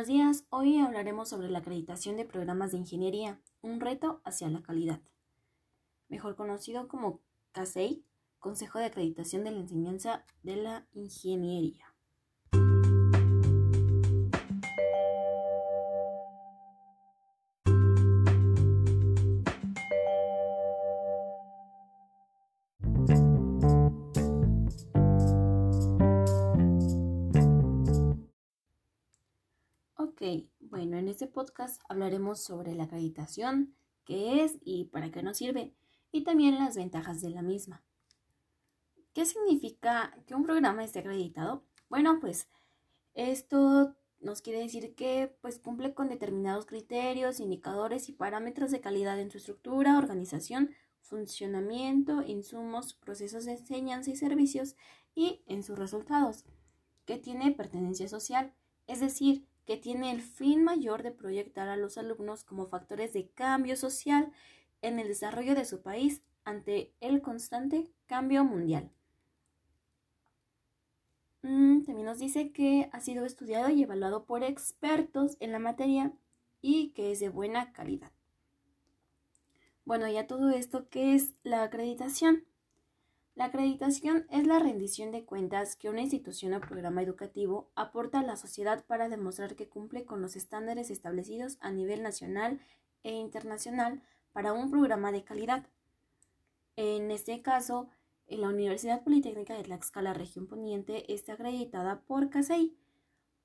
Buenos días, hoy hablaremos sobre la acreditación de programas de ingeniería, un reto hacia la calidad. Mejor conocido como CASEI, Consejo de Acreditación de la Enseñanza de la Ingeniería. Ok, bueno, en este podcast hablaremos sobre la acreditación, qué es y para qué nos sirve, y también las ventajas de la misma. ¿Qué significa que un programa esté acreditado? Bueno, pues esto nos quiere decir que pues cumple con determinados criterios, indicadores y parámetros de calidad en su estructura, organización, funcionamiento, insumos, procesos de enseñanza y servicios y en sus resultados, que tiene pertenencia social, es decir, que tiene el fin mayor de proyectar a los alumnos como factores de cambio social en el desarrollo de su país ante el constante cambio mundial. Mm, también nos dice que ha sido estudiado y evaluado por expertos en la materia y que es de buena calidad. Bueno, ya todo esto, ¿qué es la acreditación? La acreditación es la rendición de cuentas que una institución o programa educativo aporta a la sociedad para demostrar que cumple con los estándares establecidos a nivel nacional e internacional para un programa de calidad. En este caso, la Universidad Politécnica de Tlaxcala Región Poniente está acreditada por CASEI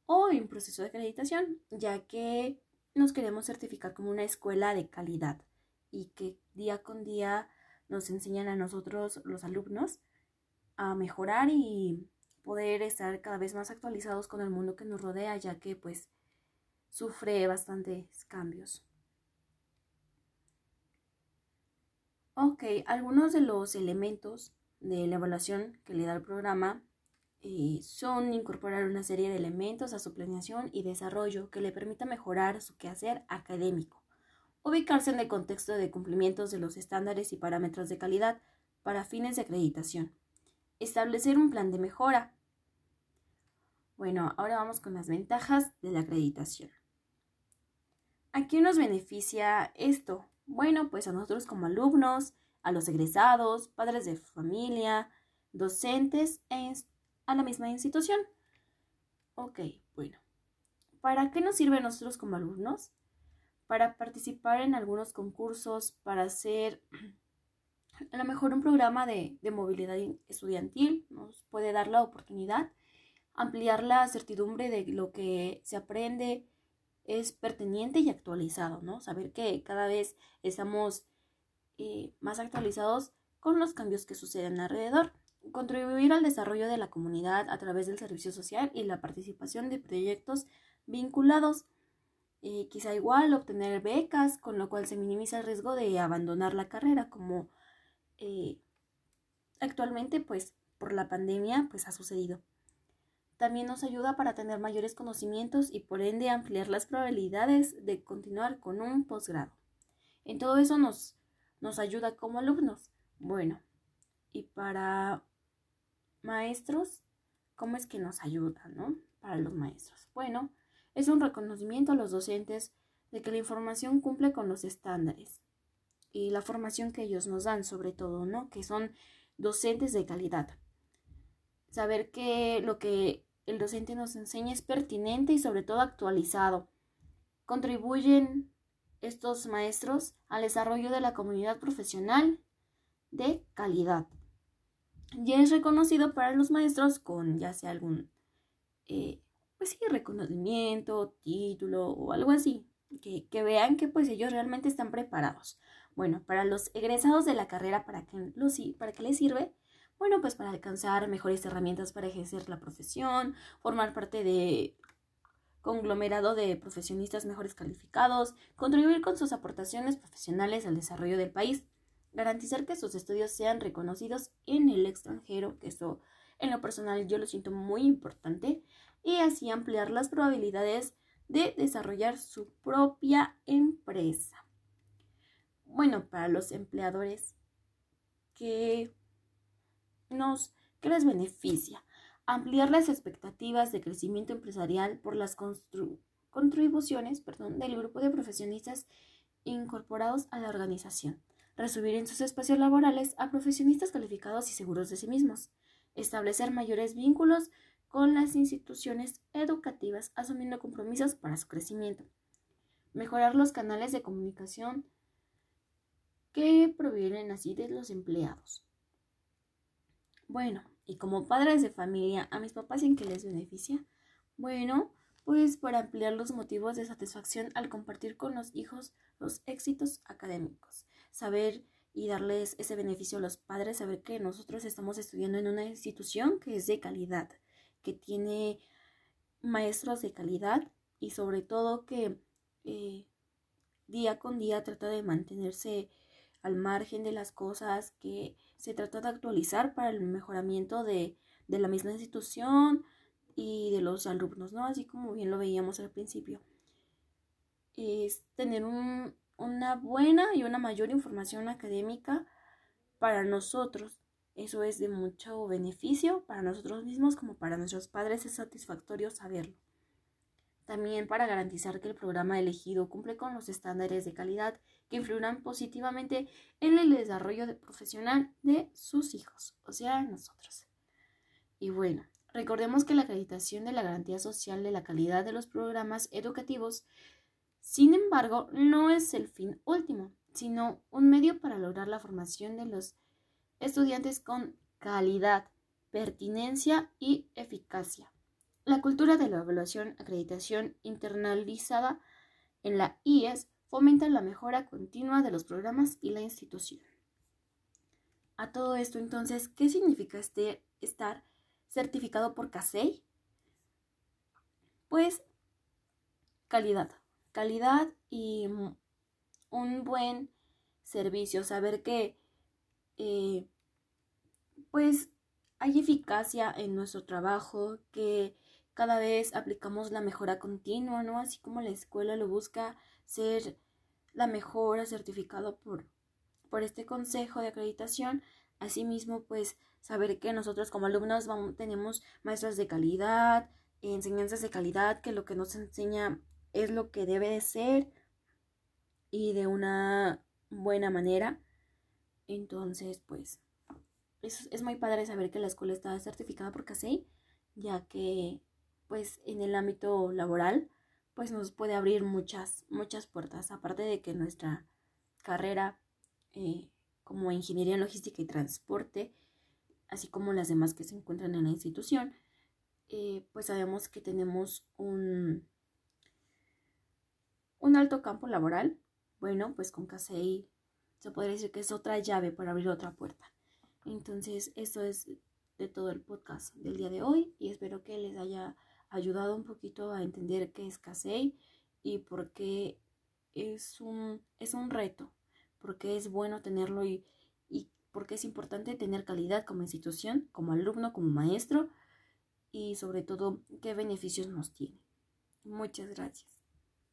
o en proceso de acreditación, ya que nos queremos certificar como una escuela de calidad y que día con día nos enseñan a nosotros, los alumnos, a mejorar y poder estar cada vez más actualizados con el mundo que nos rodea, ya que pues sufre bastantes cambios. Ok, algunos de los elementos de la evaluación que le da el programa eh, son incorporar una serie de elementos a su planeación y desarrollo que le permita mejorar su quehacer académico ubicarse en el contexto de cumplimientos de los estándares y parámetros de calidad para fines de acreditación, establecer un plan de mejora. Bueno, ahora vamos con las ventajas de la acreditación. ¿A quién nos beneficia esto? Bueno, pues a nosotros como alumnos, a los egresados, padres de familia, docentes e a la misma institución. Ok, bueno. ¿Para qué nos sirve a nosotros como alumnos? Para participar en algunos concursos, para hacer a lo mejor un programa de, movilidad estudiantil, nos puede dar la oportunidad, ampliar la certidumbre de lo que se aprende es pertinente y actualizado, ¿no? Saber que cada vez estamos eh, más actualizados con los cambios que suceden alrededor. Contribuir al desarrollo de la comunidad a través del servicio social y la participación de proyectos vinculados quizá igual obtener becas, con lo cual se minimiza el riesgo de abandonar la carrera, como eh, actualmente, pues por la pandemia, pues ha sucedido. También nos ayuda para tener mayores conocimientos y por ende ampliar las probabilidades de continuar con un posgrado. En todo eso nos, nos ayuda como alumnos. Bueno, y para maestros, ¿cómo es que nos ayuda, no? Para los maestros. Bueno, es un reconocimiento a los docentes de que la información cumple con los estándares y la formación que ellos nos dan, sobre todo, ¿no? Que son docentes de calidad. Saber que lo que el docente nos enseña es pertinente y sobre todo actualizado. Contribuyen estos maestros al desarrollo de la comunidad profesional de calidad. Y es reconocido para los maestros con ya sea algún eh, pues sí, reconocimiento, título o algo así, que, que, vean que pues ellos realmente están preparados. Bueno, para los egresados de la carrera, ¿para qué, para qué les sirve? Bueno, pues para alcanzar mejores herramientas para ejercer la profesión, formar parte de conglomerado de profesionistas mejores calificados, contribuir con sus aportaciones profesionales al desarrollo del país, garantizar que sus estudios sean reconocidos en el extranjero, que eso en lo personal yo lo siento muy importante, y así ampliar las probabilidades de desarrollar su propia empresa. Bueno, para los empleadores, ¿qué, nos, ¿qué les beneficia? Ampliar las expectativas de crecimiento empresarial por las contribuciones perdón, del grupo de profesionistas incorporados a la organización, resubir en sus espacios laborales a profesionistas calificados y seguros de sí mismos, establecer mayores vínculos con las instituciones educativas asumiendo compromisos para su crecimiento, mejorar los canales de comunicación que provienen así de los empleados. Bueno, y como padres de familia, ¿a mis papás en qué les beneficia? Bueno, pues para ampliar los motivos de satisfacción al compartir con los hijos los éxitos académicos, saber y darles ese beneficio a los padres, saber que nosotros estamos estudiando en una institución que es de calidad, que tiene maestros de calidad y sobre todo que eh, día con día trata de mantenerse al margen de las cosas, que se trata de actualizar para el mejoramiento de, de la misma institución y de los alumnos, ¿no? Así como bien lo veíamos al principio. Es tener un, una buena y una mayor información académica para nosotros. Eso es de mucho beneficio para nosotros mismos como para nuestros padres. Es satisfactorio saberlo. También para garantizar que el programa elegido cumple con los estándares de calidad que influirán positivamente en el desarrollo profesional de sus hijos, o sea, nosotros. Y bueno, recordemos que la acreditación de la garantía social de la calidad de los programas educativos sin embargo, no es el fin último, sino un medio para lograr la formación de los estudiantes con calidad, pertinencia y eficacia. La cultura de la evaluación acreditación internalizada en la IES fomenta la mejora continua de los programas y la institución. A todo esto, entonces, ¿qué significa este estar certificado por CASEI? Pues calidad, calidad y un buen servicio, saber que eh, pues hay eficacia en nuestro trabajo, que cada vez aplicamos la mejora continua, ¿no? Así como la escuela lo busca ser la mejora certificado por, por este consejo de acreditación. Asimismo, pues saber que nosotros como alumnos tenemos maestros de calidad, enseñanzas de calidad, que lo que nos enseña es lo que debe de ser y de una buena manera. Entonces, pues, es, muy padre saber que la escuela está certificada por CASEI, ya que, pues, en el ámbito laboral, pues nos puede abrir muchas, muchas puertas. Aparte de que nuestra carrera eh, como ingeniería en logística y transporte, así como las demás que se encuentran en la institución, eh, pues sabemos que tenemos un, un alto campo laboral, bueno, pues con CASEI se podría decir que es otra llave para abrir otra puerta. Entonces, esto es de todo el podcast del día de hoy y espero que les haya ayudado un poquito a entender qué es CASEI y por qué es un, es un reto, porque es bueno tenerlo y, y porque es importante tener calidad como institución, como alumno, como maestro y sobre todo qué beneficios nos tiene. Muchas gracias.